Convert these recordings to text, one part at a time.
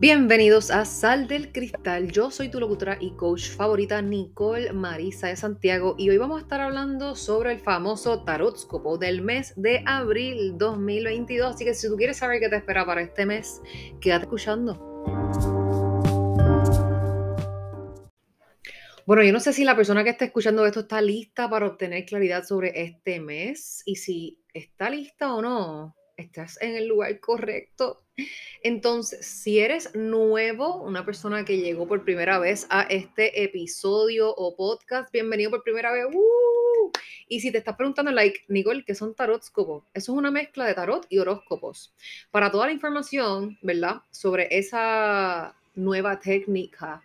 Bienvenidos a Sal del Cristal. Yo soy tu locutora y coach favorita Nicole Marisa de Santiago y hoy vamos a estar hablando sobre el famoso tarotscopo del mes de abril 2022. Así que si tú quieres saber qué te espera para este mes, quédate escuchando. Bueno, yo no sé si la persona que está escuchando esto está lista para obtener claridad sobre este mes y si está lista o no, estás en el lugar correcto. Entonces, si eres nuevo, una persona que llegó por primera vez a este episodio o podcast, bienvenido por primera vez. ¡Uh! Y si te estás preguntando, like, Nicole, ¿qué son tarotscopos? Eso es una mezcla de tarot y horóscopos. Para toda la información, ¿verdad? Sobre esa nueva técnica,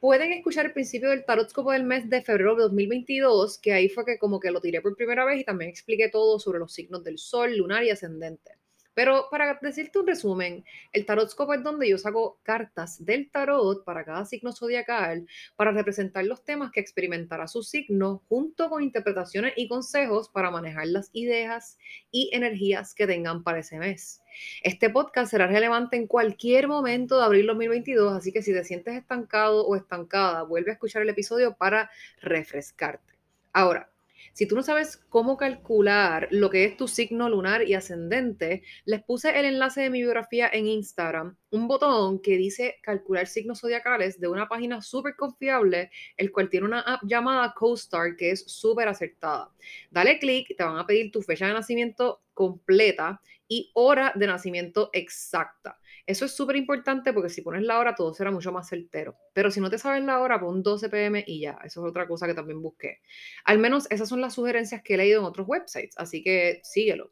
pueden escuchar el principio del tarotscopo del mes de febrero de 2022, que ahí fue que como que lo tiré por primera vez y también expliqué todo sobre los signos del sol, lunar y ascendente. Pero para decirte un resumen, el tarotscope es donde yo saco cartas del tarot para cada signo zodiacal para representar los temas que experimentará su signo junto con interpretaciones y consejos para manejar las ideas y energías que tengan para ese mes. Este podcast será relevante en cualquier momento de abril 2022, así que si te sientes estancado o estancada, vuelve a escuchar el episodio para refrescarte. Ahora, si tú no sabes cómo calcular lo que es tu signo lunar y ascendente, les puse el enlace de mi biografía en Instagram, un botón que dice calcular signos zodiacales de una página súper confiable, el cual tiene una app llamada CoStar que es súper acertada. Dale clic, te van a pedir tu fecha de nacimiento completa y hora de nacimiento exacta. Eso es súper importante porque si pones la hora todo será mucho más certero. Pero si no te sabes la hora, pon 12 pm y ya. Eso es otra cosa que también busqué. Al menos esas son las sugerencias que he leído en otros websites, así que síguelo.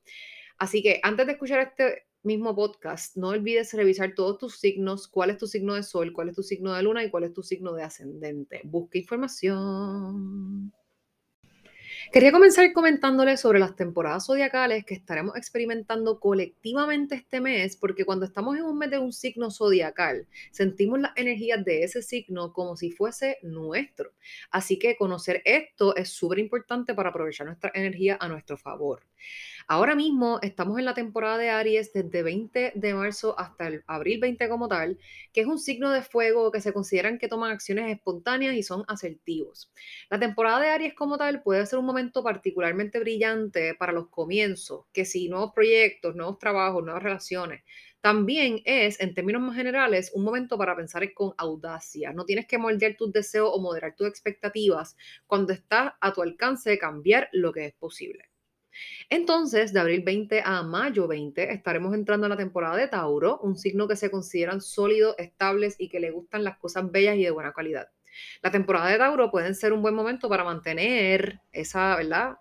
Así que antes de escuchar este mismo podcast, no olvides revisar todos tus signos, cuál es tu signo de sol, cuál es tu signo de luna y cuál es tu signo de ascendente. Busca información. Quería comenzar comentándoles sobre las temporadas zodiacales que estaremos experimentando colectivamente este mes, porque cuando estamos en un mes de un signo zodiacal, sentimos las energías de ese signo como si fuese nuestro. Así que conocer esto es súper importante para aprovechar nuestra energía a nuestro favor. Ahora mismo estamos en la temporada de Aries desde 20 de marzo hasta el abril 20 como tal, que es un signo de fuego que se consideran que toman acciones espontáneas y son asertivos. La temporada de Aries como tal puede ser un momento particularmente brillante para los comienzos, que si nuevos proyectos, nuevos trabajos, nuevas relaciones. También es, en términos más generales, un momento para pensar con audacia. No tienes que moldear tus deseos o moderar tus expectativas cuando está a tu alcance de cambiar lo que es posible. Entonces, de abril 20 a mayo 20, estaremos entrando en la temporada de Tauro, un signo que se consideran sólidos, estables y que le gustan las cosas bellas y de buena calidad. La temporada de Tauro puede ser un buen momento para mantener esa, ¿verdad?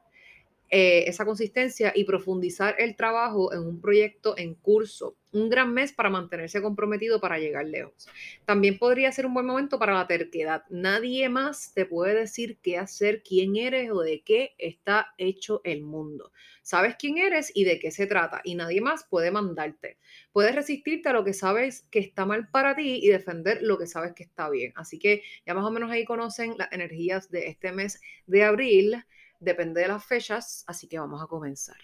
Eh, esa consistencia y profundizar el trabajo en un proyecto en curso. Un gran mes para mantenerse comprometido para llegar lejos. También podría ser un buen momento para la terquedad. Nadie más te puede decir qué hacer, quién eres o de qué está hecho el mundo. Sabes quién eres y de qué se trata y nadie más puede mandarte. Puedes resistirte a lo que sabes que está mal para ti y defender lo que sabes que está bien. Así que ya más o menos ahí conocen las energías de este mes de abril depende de las fechas, así que vamos a comenzar.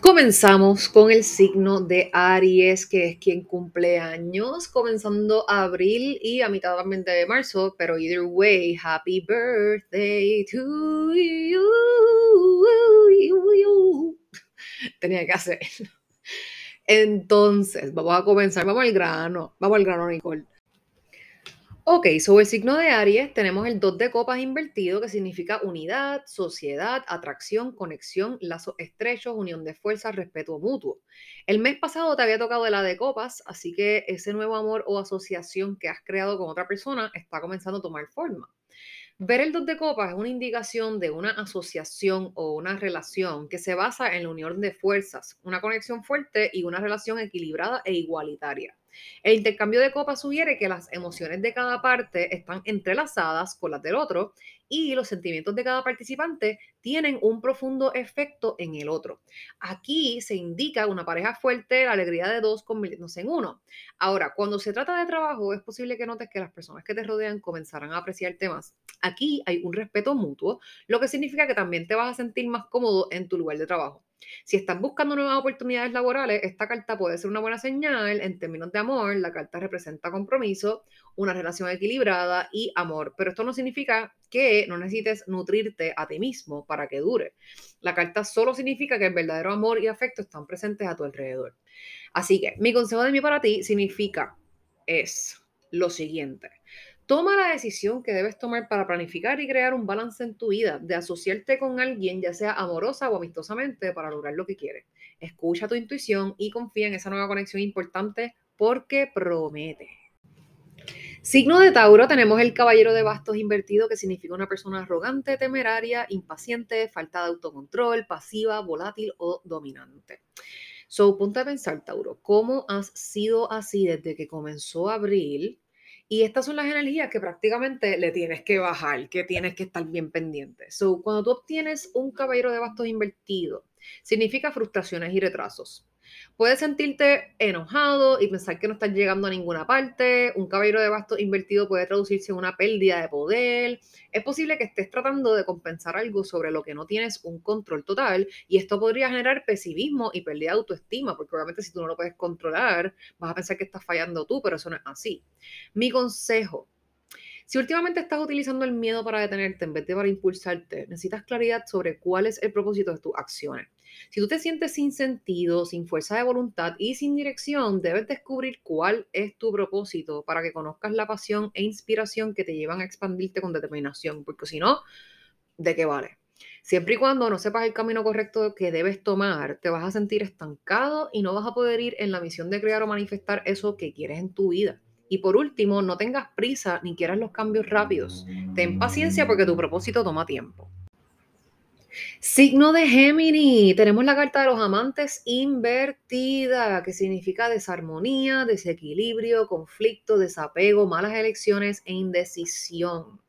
Comenzamos con el signo de Aries, que es quien cumple años, comenzando abril y a mitad también de marzo, pero either way, happy birthday to you. Tenía que hacerlo. Entonces, vamos a comenzar, vamos al grano, vamos al grano, Nicole. Ok, sobre el signo de Aries tenemos el 2 de copas invertido que significa unidad, sociedad, atracción, conexión, lazos estrechos, unión de fuerzas, respeto mutuo. El mes pasado te había tocado el A de copas, así que ese nuevo amor o asociación que has creado con otra persona está comenzando a tomar forma. Ver el 2 de copas es una indicación de una asociación o una relación que se basa en la unión de fuerzas, una conexión fuerte y una relación equilibrada e igualitaria. El intercambio de copas sugiere que las emociones de cada parte están entrelazadas con las del otro y los sentimientos de cada participante tienen un profundo efecto en el otro. Aquí se indica una pareja fuerte, la alegría de dos convirtiéndose en uno. Ahora, cuando se trata de trabajo, es posible que notes que las personas que te rodean comenzarán a apreciar temas. Aquí hay un respeto mutuo, lo que significa que también te vas a sentir más cómodo en tu lugar de trabajo. Si estás buscando nuevas oportunidades laborales, esta carta puede ser una buena señal en términos de amor. La carta representa compromiso, una relación equilibrada y amor. Pero esto no significa que no necesites nutrirte a ti mismo para que dure. La carta solo significa que el verdadero amor y afecto están presentes a tu alrededor. Así que mi consejo de mí para ti significa es lo siguiente. Toma la decisión que debes tomar para planificar y crear un balance en tu vida, de asociarte con alguien, ya sea amorosa o amistosamente, para lograr lo que quieres. Escucha tu intuición y confía en esa nueva conexión importante porque promete. Signo de Tauro, tenemos el caballero de bastos invertido, que significa una persona arrogante, temeraria, impaciente, falta de autocontrol, pasiva, volátil o dominante. So, ponte a pensar, Tauro, ¿cómo has sido así desde que comenzó abril? Y estas son las energías que prácticamente le tienes que bajar, que tienes que estar bien pendiente. So, cuando tú obtienes un caballero de bastos invertido, significa frustraciones y retrasos. Puedes sentirte enojado y pensar que no estás llegando a ninguna parte. Un caballero de bastos invertido puede traducirse en una pérdida de poder. Es posible que estés tratando de compensar algo sobre lo que no tienes un control total y esto podría generar pesimismo y pérdida de autoestima, porque obviamente si tú no lo puedes controlar, vas a pensar que estás fallando tú, pero eso no es así. Mi consejo si últimamente estás utilizando el miedo para detenerte en vez de para impulsarte, necesitas claridad sobre cuál es el propósito de tus acciones. Si tú te sientes sin sentido, sin fuerza de voluntad y sin dirección, debes descubrir cuál es tu propósito para que conozcas la pasión e inspiración que te llevan a expandirte con determinación, porque si no, ¿de qué vale? Siempre y cuando no sepas el camino correcto que debes tomar, te vas a sentir estancado y no vas a poder ir en la misión de crear o manifestar eso que quieres en tu vida. Y por último, no tengas prisa ni quieras los cambios rápidos. Ten paciencia porque tu propósito toma tiempo. Signo de Géminis, tenemos la carta de los amantes invertida, que significa desarmonía, desequilibrio, conflicto, desapego, malas elecciones e indecisión.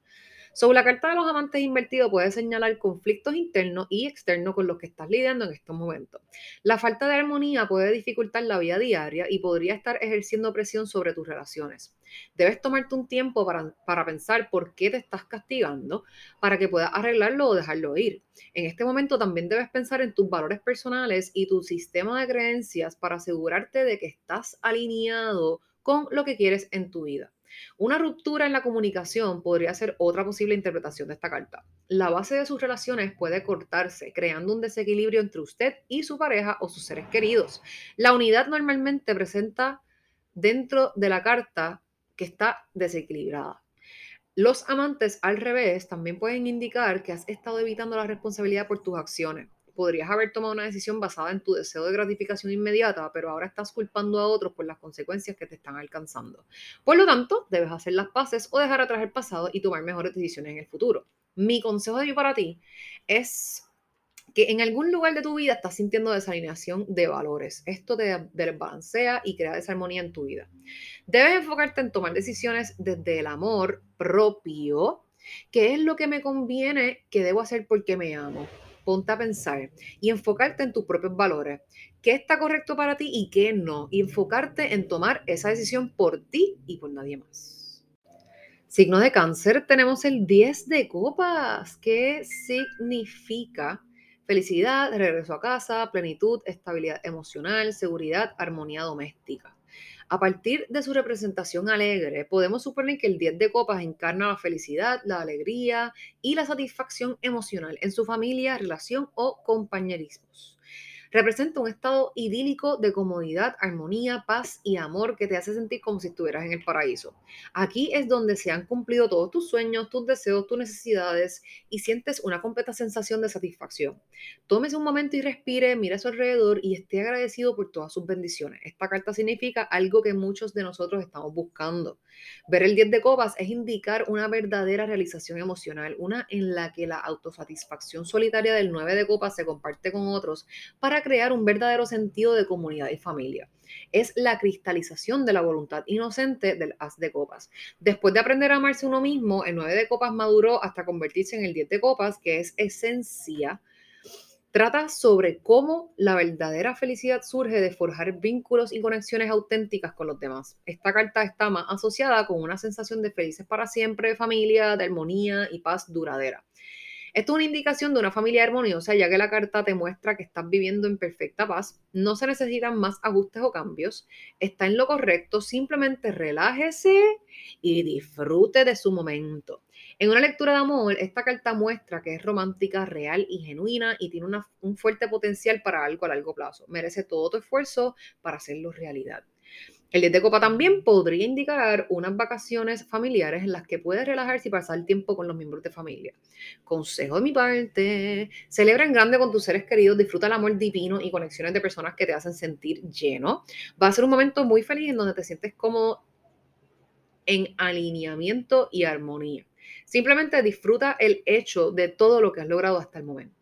Sobre la carta de los amantes invertidos puede señalar conflictos internos y externos con los que estás lidiando en estos momentos. La falta de armonía puede dificultar la vida diaria y podría estar ejerciendo presión sobre tus relaciones. Debes tomarte un tiempo para, para pensar por qué te estás castigando para que puedas arreglarlo o dejarlo ir. En este momento también debes pensar en tus valores personales y tu sistema de creencias para asegurarte de que estás alineado con lo que quieres en tu vida. Una ruptura en la comunicación podría ser otra posible interpretación de esta carta. La base de sus relaciones puede cortarse, creando un desequilibrio entre usted y su pareja o sus seres queridos. La unidad normalmente presenta dentro de la carta que está desequilibrada. Los amantes al revés también pueden indicar que has estado evitando la responsabilidad por tus acciones podrías haber tomado una decisión basada en tu deseo de gratificación inmediata, pero ahora estás culpando a otros por las consecuencias que te están alcanzando. Por lo tanto, debes hacer las paces o dejar atrás el pasado y tomar mejores decisiones en el futuro. Mi consejo de mí para ti es que en algún lugar de tu vida estás sintiendo desalineación de valores. Esto te desbalancea y crea desarmonía en tu vida. Debes enfocarte en tomar decisiones desde el amor propio, que es lo que me conviene que debo hacer porque me amo ponte a pensar y enfocarte en tus propios valores. ¿Qué está correcto para ti y qué no? Y enfocarte en tomar esa decisión por ti y por nadie más. Signo de cáncer, tenemos el 10 de copas. ¿Qué significa? Felicidad, regreso a casa, plenitud, estabilidad emocional, seguridad, armonía doméstica. A partir de su representación alegre, podemos suponer que el 10 de copas encarna la felicidad, la alegría y la satisfacción emocional en su familia, relación o compañerismos. Representa un estado idílico de comodidad, armonía, paz y amor que te hace sentir como si estuvieras en el paraíso. Aquí es donde se han cumplido todos tus sueños, tus deseos, tus necesidades y sientes una completa sensación de satisfacción. Tómese un momento y respire, mira a su alrededor y esté agradecido por todas sus bendiciones. Esta carta significa algo que muchos de nosotros estamos buscando. Ver el 10 de copas es indicar una verdadera realización emocional, una en la que la autosatisfacción solitaria del 9 de copas se comparte con otros para crear un verdadero sentido de comunidad y familia. Es la cristalización de la voluntad inocente del as de copas. Después de aprender a amarse uno mismo, el 9 de copas maduró hasta convertirse en el 10 de copas, que es esencia Trata sobre cómo la verdadera felicidad surge de forjar vínculos y conexiones auténticas con los demás. Esta carta está más asociada con una sensación de felices para siempre, de familia, de armonía y paz duradera. Esto es una indicación de una familia armoniosa, ya que la carta te muestra que estás viviendo en perfecta paz, no se necesitan más ajustes o cambios, está en lo correcto, simplemente relájese y disfrute de su momento. En una lectura de amor, esta carta muestra que es romántica, real y genuina y tiene un fuerte potencial para algo a largo plazo. Merece todo tu esfuerzo para hacerlo realidad. El 10 de copa también podría indicar unas vacaciones familiares en las que puedes relajarse y pasar tiempo con los miembros de familia. Consejo de mi parte, celebra en grande con tus seres queridos, disfruta el amor divino y conexiones de personas que te hacen sentir lleno. Va a ser un momento muy feliz en donde te sientes cómodo en alineamiento y armonía. Simplemente disfruta el hecho de todo lo que has logrado hasta el momento.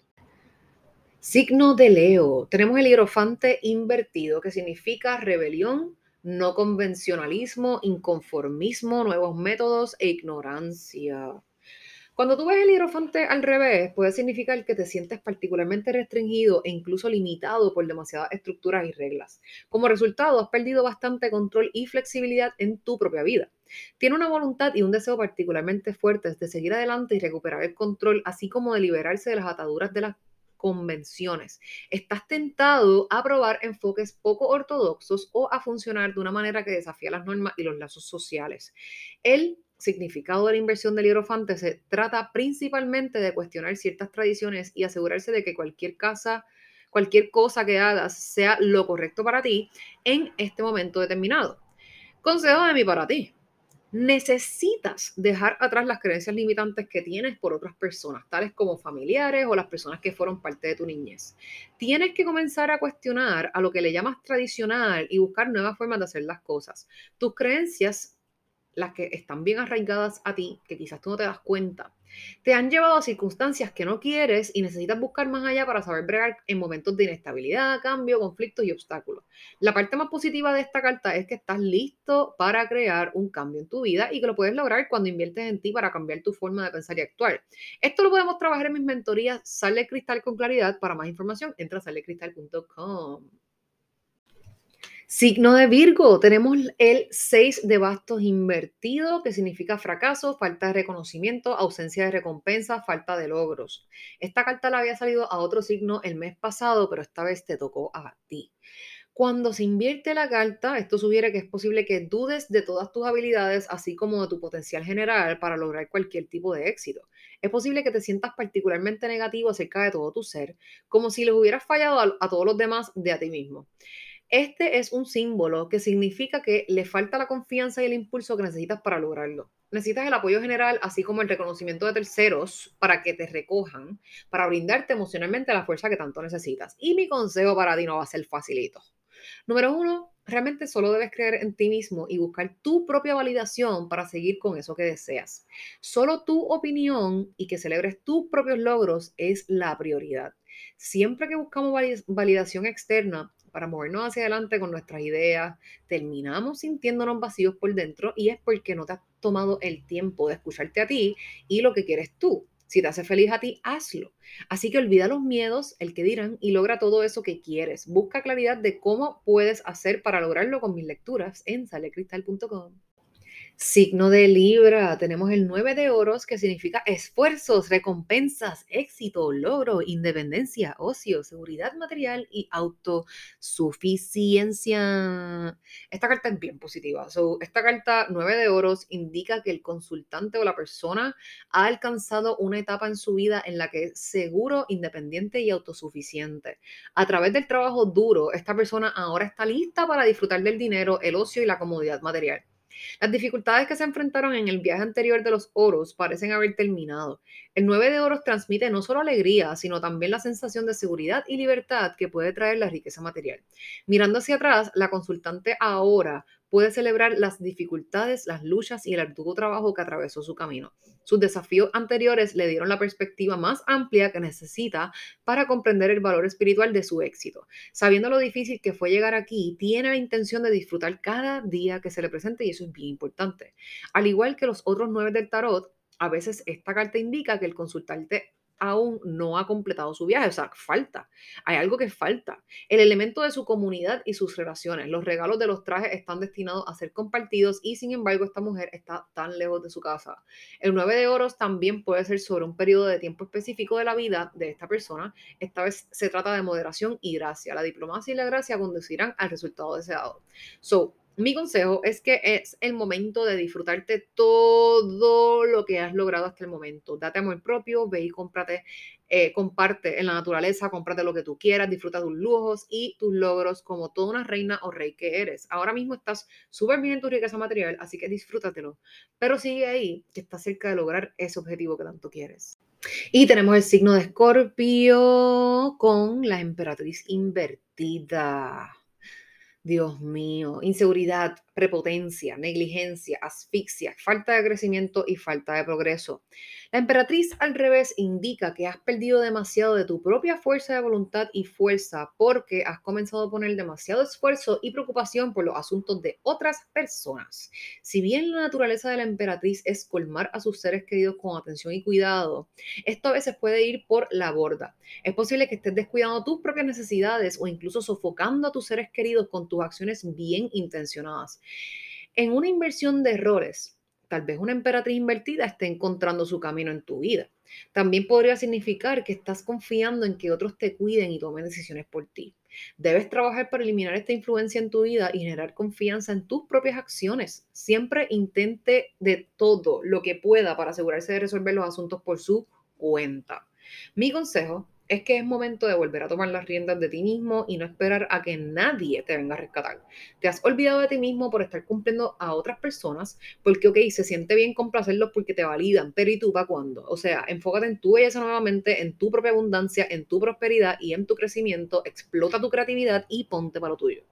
Signo de Leo. Tenemos el hierofante invertido, que significa rebelión, no convencionalismo, inconformismo, nuevos métodos e ignorancia. Cuando tú ves el hierofante al revés, puede significar que te sientes particularmente restringido e incluso limitado por demasiadas estructuras y reglas. Como resultado, has perdido bastante control y flexibilidad en tu propia vida. Tiene una voluntad y un deseo particularmente fuertes de seguir adelante y recuperar el control, así como de liberarse de las ataduras de las convenciones. Estás tentado a probar enfoques poco ortodoxos o a funcionar de una manera que desafía las normas y los lazos sociales. El significado de la inversión del hierofante se trata principalmente de cuestionar ciertas tradiciones y asegurarse de que cualquier casa, cualquier cosa que hagas sea lo correcto para ti en este momento determinado. Consejo de mí para ti necesitas dejar atrás las creencias limitantes que tienes por otras personas, tales como familiares o las personas que fueron parte de tu niñez. Tienes que comenzar a cuestionar a lo que le llamas tradicional y buscar nuevas formas de hacer las cosas. Tus creencias las que están bien arraigadas a ti, que quizás tú no te das cuenta, te han llevado a circunstancias que no quieres y necesitas buscar más allá para saber bregar en momentos de inestabilidad, cambio, conflictos y obstáculos. La parte más positiva de esta carta es que estás listo para crear un cambio en tu vida y que lo puedes lograr cuando inviertes en ti para cambiar tu forma de pensar y actuar. Esto lo podemos trabajar en mis mentorías Sale Cristal con Claridad. Para más información, entra a salecristal.com. Signo de Virgo, tenemos el 6 de bastos invertido, que significa fracaso, falta de reconocimiento, ausencia de recompensa, falta de logros. Esta carta la había salido a otro signo el mes pasado, pero esta vez te tocó a ti. Cuando se invierte la carta, esto sugiere que es posible que dudes de todas tus habilidades, así como de tu potencial general para lograr cualquier tipo de éxito. Es posible que te sientas particularmente negativo acerca de todo tu ser, como si les hubieras fallado a, a todos los demás de a ti mismo. Este es un símbolo que significa que le falta la confianza y el impulso que necesitas para lograrlo. Necesitas el apoyo general, así como el reconocimiento de terceros para que te recojan, para brindarte emocionalmente la fuerza que tanto necesitas. Y mi consejo para ti no va a ser facilito. Número uno, realmente solo debes creer en ti mismo y buscar tu propia validación para seguir con eso que deseas. Solo tu opinión y que celebres tus propios logros es la prioridad. Siempre que buscamos validación externa, para movernos hacia adelante con nuestras ideas, terminamos sintiéndonos vacíos por dentro y es porque no te has tomado el tiempo de escucharte a ti y lo que quieres tú. Si te hace feliz a ti, hazlo. Así que olvida los miedos, el que dirán, y logra todo eso que quieres. Busca claridad de cómo puedes hacer para lograrlo con mis lecturas en salecristal.com. Signo de Libra, tenemos el 9 de oros que significa esfuerzos, recompensas, éxito, logro, independencia, ocio, seguridad material y autosuficiencia. Esta carta es bien positiva. esta carta 9 de oros indica que el consultante o la persona ha alcanzado una etapa en su vida en la que es seguro, independiente y autosuficiente. A través del trabajo duro, esta persona ahora está lista para disfrutar del dinero, el ocio y la comodidad material. Las dificultades que se enfrentaron en el viaje anterior de los oros parecen haber terminado. El 9 de oros transmite no solo alegría, sino también la sensación de seguridad y libertad que puede traer la riqueza material. Mirando hacia atrás, la consultante ahora puede celebrar las dificultades, las luchas y el arduo trabajo que atravesó su camino. Sus desafíos anteriores le dieron la perspectiva más amplia que necesita para comprender el valor espiritual de su éxito. Sabiendo lo difícil que fue llegar aquí, tiene la intención de disfrutar cada día que se le presente y eso es bien importante. Al igual que los otros nueve del tarot, a veces esta carta indica que el consultante aún no ha completado su viaje, o sea, falta, hay algo que falta. El elemento de su comunidad y sus relaciones, los regalos de los trajes están destinados a ser compartidos y sin embargo esta mujer está tan lejos de su casa. El 9 de oros también puede ser sobre un periodo de tiempo específico de la vida de esta persona. Esta vez se trata de moderación y gracia. La diplomacia y la gracia conducirán al resultado deseado. So, mi consejo es que es el momento de disfrutarte todo lo que has logrado hasta el momento. Date amor propio, ve y cómprate, eh, comparte en la naturaleza, cómprate lo que tú quieras, disfruta tus lujos y tus logros como toda una reina o rey que eres. Ahora mismo estás súper bien en tu riqueza material, así que disfrútatelo. Pero sigue ahí, que estás cerca de lograr ese objetivo que tanto quieres. Y tenemos el signo de Escorpio con la emperatriz invertida. Dios mío, inseguridad, prepotencia, negligencia, asfixia, falta de crecimiento y falta de progreso. La emperatriz al revés indica que has perdido demasiado de tu propia fuerza de voluntad y fuerza porque has comenzado a poner demasiado esfuerzo y preocupación por los asuntos de otras personas. Si bien la naturaleza de la emperatriz es colmar a sus seres queridos con atención y cuidado, esto a veces puede ir por la borda. Es posible que estés descuidando tus propias necesidades o incluso sofocando a tus seres queridos con tus acciones bien intencionadas. En una inversión de errores, tal vez una emperatriz invertida esté encontrando su camino en tu vida. También podría significar que estás confiando en que otros te cuiden y tomen decisiones por ti. Debes trabajar para eliminar esta influencia en tu vida y generar confianza en tus propias acciones. Siempre intente de todo lo que pueda para asegurarse de resolver los asuntos por su cuenta. Mi consejo es que es momento de volver a tomar las riendas de ti mismo y no esperar a que nadie te venga a rescatar. Te has olvidado de ti mismo por estar cumpliendo a otras personas, porque, ok, se siente bien complacerlos porque te validan, pero ¿y tú para cuándo? O sea, enfócate en tu belleza nuevamente, en tu propia abundancia, en tu prosperidad y en tu crecimiento, explota tu creatividad y ponte para lo tuyo.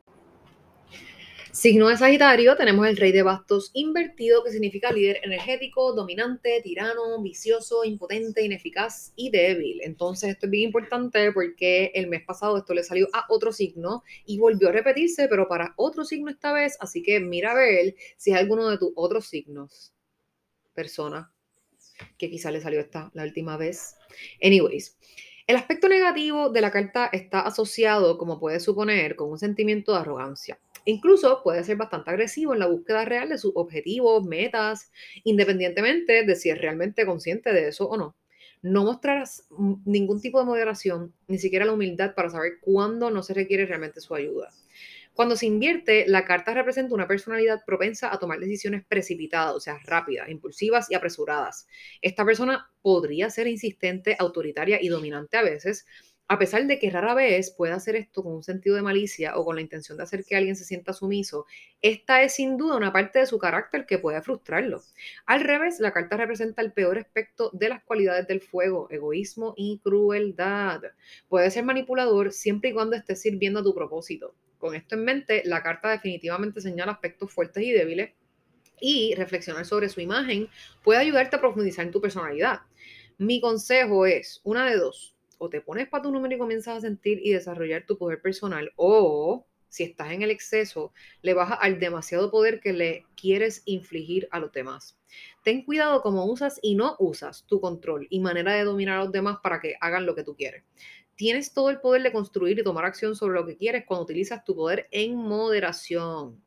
Signo de Sagitario, tenemos el rey de bastos invertido, que significa líder energético, dominante, tirano, vicioso, impotente, ineficaz y débil. Entonces, esto es bien importante porque el mes pasado esto le salió a otro signo y volvió a repetirse, pero para otro signo esta vez. Así que mira a ver si es alguno de tus otros signos, persona, que quizá le salió esta la última vez. Anyways. El aspecto negativo de la carta está asociado, como puedes suponer, con un sentimiento de arrogancia. Incluso puede ser bastante agresivo en la búsqueda real de sus objetivos, metas, independientemente de si es realmente consciente de eso o no. No mostrarás ningún tipo de moderación, ni siquiera la humildad para saber cuándo no se requiere realmente su ayuda. Cuando se invierte, la carta representa una personalidad propensa a tomar decisiones precipitadas, o sea, rápidas, impulsivas y apresuradas. Esta persona podría ser insistente, autoritaria y dominante a veces, a pesar de que rara vez pueda hacer esto con un sentido de malicia o con la intención de hacer que alguien se sienta sumiso, esta es sin duda una parte de su carácter que puede frustrarlo. Al revés, la carta representa el peor aspecto de las cualidades del fuego, egoísmo y crueldad. Puede ser manipulador siempre y cuando esté sirviendo a tu propósito. Con esto en mente, la carta definitivamente señala aspectos fuertes y débiles y reflexionar sobre su imagen puede ayudarte a profundizar en tu personalidad. Mi consejo es, una de dos, o te pones para tu número y comienzas a sentir y desarrollar tu poder personal, o si estás en el exceso, le bajas al demasiado poder que le quieres infligir a los demás. Ten cuidado cómo usas y no usas tu control y manera de dominar a los demás para que hagan lo que tú quieres. Tienes todo el poder de construir y tomar acción sobre lo que quieres cuando utilizas tu poder en moderación.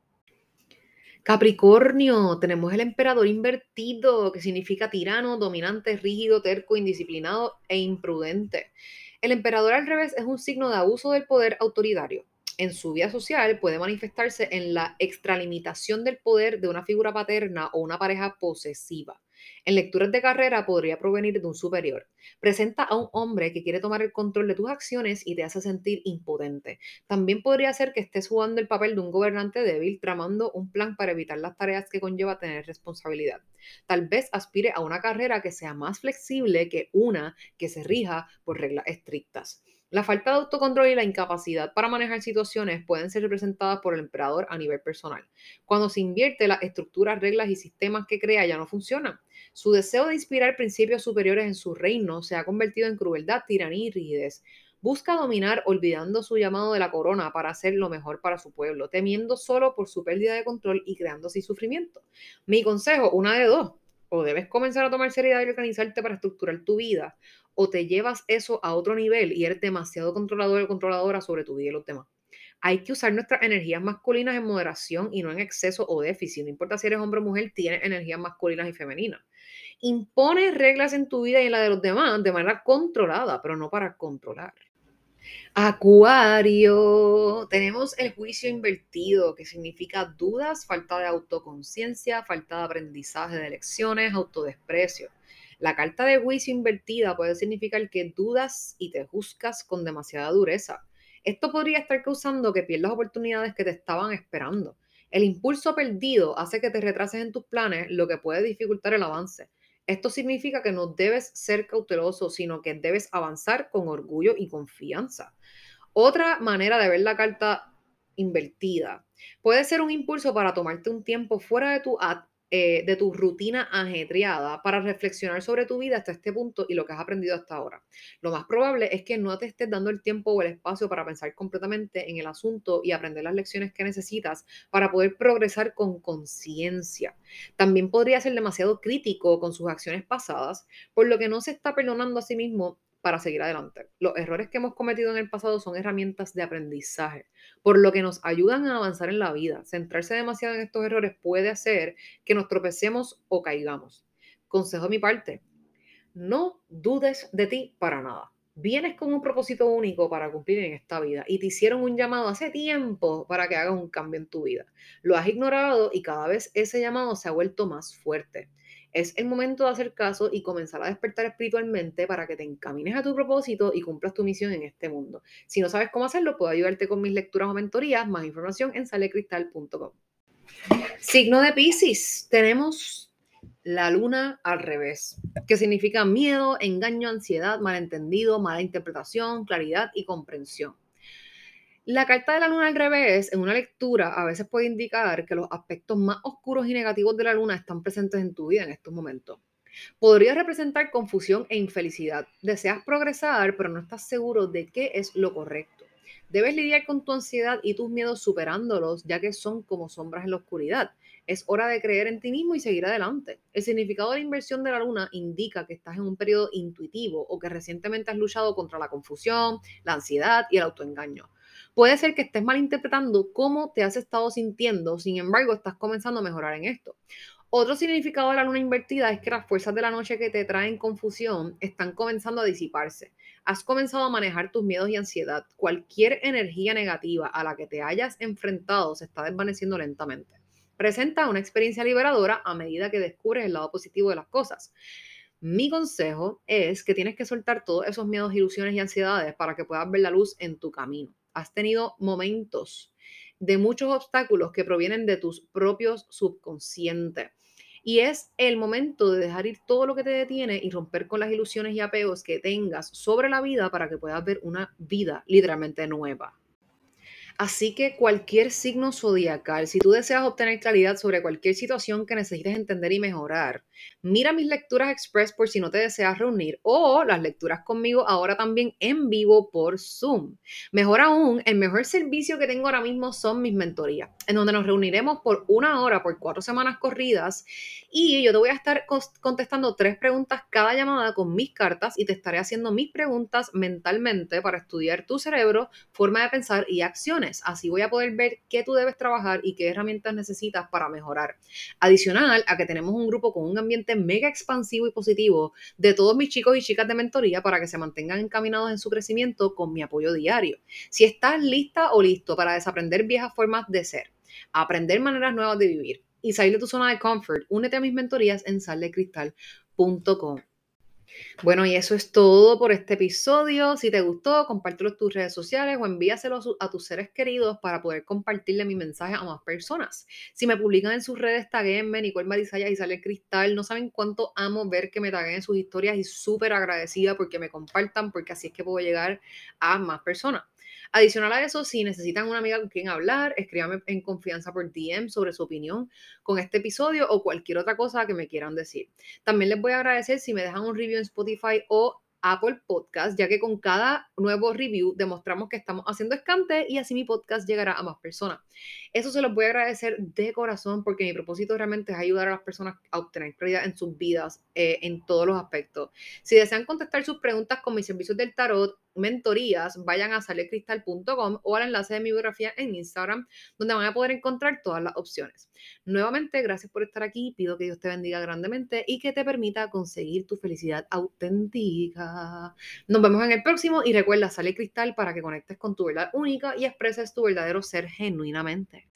Capricornio, tenemos el emperador invertido, que significa tirano, dominante, rígido, terco, indisciplinado e imprudente. El emperador al revés es un signo de abuso del poder autoritario. En su vida social puede manifestarse en la extralimitación del poder de una figura paterna o una pareja posesiva. En lecturas de carrera podría provenir de un superior. Presenta a un hombre que quiere tomar el control de tus acciones y te hace sentir impotente. También podría ser que estés jugando el papel de un gobernante débil, tramando un plan para evitar las tareas que conlleva tener responsabilidad. Tal vez aspire a una carrera que sea más flexible que una que se rija por reglas estrictas. La falta de autocontrol y la incapacidad para manejar situaciones pueden ser representadas por el emperador a nivel personal. Cuando se invierte, las estructuras, reglas y sistemas que crea ya no funcionan. Su deseo de inspirar principios superiores en su reino se ha convertido en crueldad, tiranía y rigidez. Busca dominar olvidando su llamado de la corona para hacer lo mejor para su pueblo, temiendo solo por su pérdida de control y creando así sufrimiento. Mi consejo, una de dos o debes comenzar a tomar seriedad y organizarte para estructurar tu vida, o te llevas eso a otro nivel y eres demasiado controlador o controladora sobre tu vida y los demás. Hay que usar nuestras energías masculinas en moderación y no en exceso o déficit. No importa si eres hombre o mujer, tienes energías masculinas y femeninas. Impone reglas en tu vida y en la de los demás de manera controlada, pero no para controlar. Acuario, tenemos el juicio invertido, que significa dudas, falta de autoconciencia, falta de aprendizaje de lecciones, autodesprecio. La carta de juicio invertida puede significar que dudas y te juzgas con demasiada dureza. Esto podría estar causando que pierdas oportunidades que te estaban esperando. El impulso perdido hace que te retrases en tus planes, lo que puede dificultar el avance. Esto significa que no debes ser cauteloso, sino que debes avanzar con orgullo y confianza. Otra manera de ver la carta invertida puede ser un impulso para tomarte un tiempo fuera de tu eh, de tu rutina ajetreada para reflexionar sobre tu vida hasta este punto y lo que has aprendido hasta ahora. Lo más probable es que no te estés dando el tiempo o el espacio para pensar completamente en el asunto y aprender las lecciones que necesitas para poder progresar con conciencia. También podría ser demasiado crítico con sus acciones pasadas, por lo que no se está perdonando a sí mismo para seguir adelante. Los errores que hemos cometido en el pasado son herramientas de aprendizaje, por lo que nos ayudan a avanzar en la vida. Centrarse demasiado en estos errores puede hacer que nos tropecemos o caigamos. Consejo de mi parte, no dudes de ti para nada. Vienes con un propósito único para cumplir en esta vida y te hicieron un llamado hace tiempo para que hagas un cambio en tu vida. Lo has ignorado y cada vez ese llamado se ha vuelto más fuerte. Es el momento de hacer caso y comenzar a despertar espiritualmente para que te encamines a tu propósito y cumplas tu misión en este mundo. Si no sabes cómo hacerlo, puedo ayudarte con mis lecturas o mentorías. Más información en salecristal.com. Signo de Pisces. Tenemos la luna al revés, que significa miedo, engaño, ansiedad, malentendido, mala interpretación, claridad y comprensión. La carta de la luna al revés, en una lectura, a veces puede indicar que los aspectos más oscuros y negativos de la luna están presentes en tu vida en estos momentos. Podría representar confusión e infelicidad. Deseas progresar, pero no estás seguro de qué es lo correcto. Debes lidiar con tu ansiedad y tus miedos superándolos, ya que son como sombras en la oscuridad. Es hora de creer en ti mismo y seguir adelante. El significado de la inversión de la luna indica que estás en un periodo intuitivo o que recientemente has luchado contra la confusión, la ansiedad y el autoengaño. Puede ser que estés malinterpretando cómo te has estado sintiendo, sin embargo, estás comenzando a mejorar en esto. Otro significado de la luna invertida es que las fuerzas de la noche que te traen confusión están comenzando a disiparse. Has comenzado a manejar tus miedos y ansiedad. Cualquier energía negativa a la que te hayas enfrentado se está desvaneciendo lentamente. Presenta una experiencia liberadora a medida que descubres el lado positivo de las cosas. Mi consejo es que tienes que soltar todos esos miedos, ilusiones y ansiedades para que puedas ver la luz en tu camino has tenido momentos de muchos obstáculos que provienen de tus propios subconscientes. Y es el momento de dejar ir todo lo que te detiene y romper con las ilusiones y apegos que tengas sobre la vida para que puedas ver una vida literalmente nueva. Así que cualquier signo zodiacal, si tú deseas obtener claridad sobre cualquier situación que necesites entender y mejorar, mira mis lecturas express por si no te deseas reunir o las lecturas conmigo ahora también en vivo por Zoom. Mejor aún, el mejor servicio que tengo ahora mismo son mis mentorías, en donde nos reuniremos por una hora, por cuatro semanas corridas y yo te voy a estar contestando tres preguntas cada llamada con mis cartas y te estaré haciendo mis preguntas mentalmente para estudiar tu cerebro, forma de pensar y acciones Así voy a poder ver qué tú debes trabajar y qué herramientas necesitas para mejorar. Adicional a que tenemos un grupo con un ambiente mega expansivo y positivo de todos mis chicos y chicas de mentoría para que se mantengan encaminados en su crecimiento con mi apoyo diario. Si estás lista o listo para desaprender viejas formas de ser, aprender maneras nuevas de vivir y salir de tu zona de confort, únete a mis mentorías en saldecristal.com. Bueno, y eso es todo por este episodio. Si te gustó, compártelo en tus redes sociales o envíaselo a tus seres queridos para poder compartirle mi mensaje a más personas. Si me publican en sus redes, taguenme, Nicole Marisaya y sale cristal. No saben cuánto amo ver que me taguen en sus historias y súper agradecida porque me compartan, porque así es que puedo llegar a más personas. Adicional a eso, si necesitan una amiga con quien hablar, escríbame en confianza por DM sobre su opinión con este episodio o cualquier otra cosa que me quieran decir. También les voy a agradecer si me dejan un review en Spotify o Apple Podcast, ya que con cada nuevo review demostramos que estamos haciendo escante y así mi podcast llegará a más personas. Eso se los voy a agradecer de corazón porque mi propósito realmente es ayudar a las personas a obtener claridad en sus vidas eh, en todos los aspectos. Si desean contestar sus preguntas con mis servicios del tarot, mentorías, vayan a salecristal.com o al enlace de mi biografía en Instagram, donde van a poder encontrar todas las opciones. Nuevamente, gracias por estar aquí. Pido que Dios te bendiga grandemente y que te permita conseguir tu felicidad auténtica. Nos vemos en el próximo y recuerda, sale cristal para que conectes con tu verdad única y expreses tu verdadero ser genuinamente.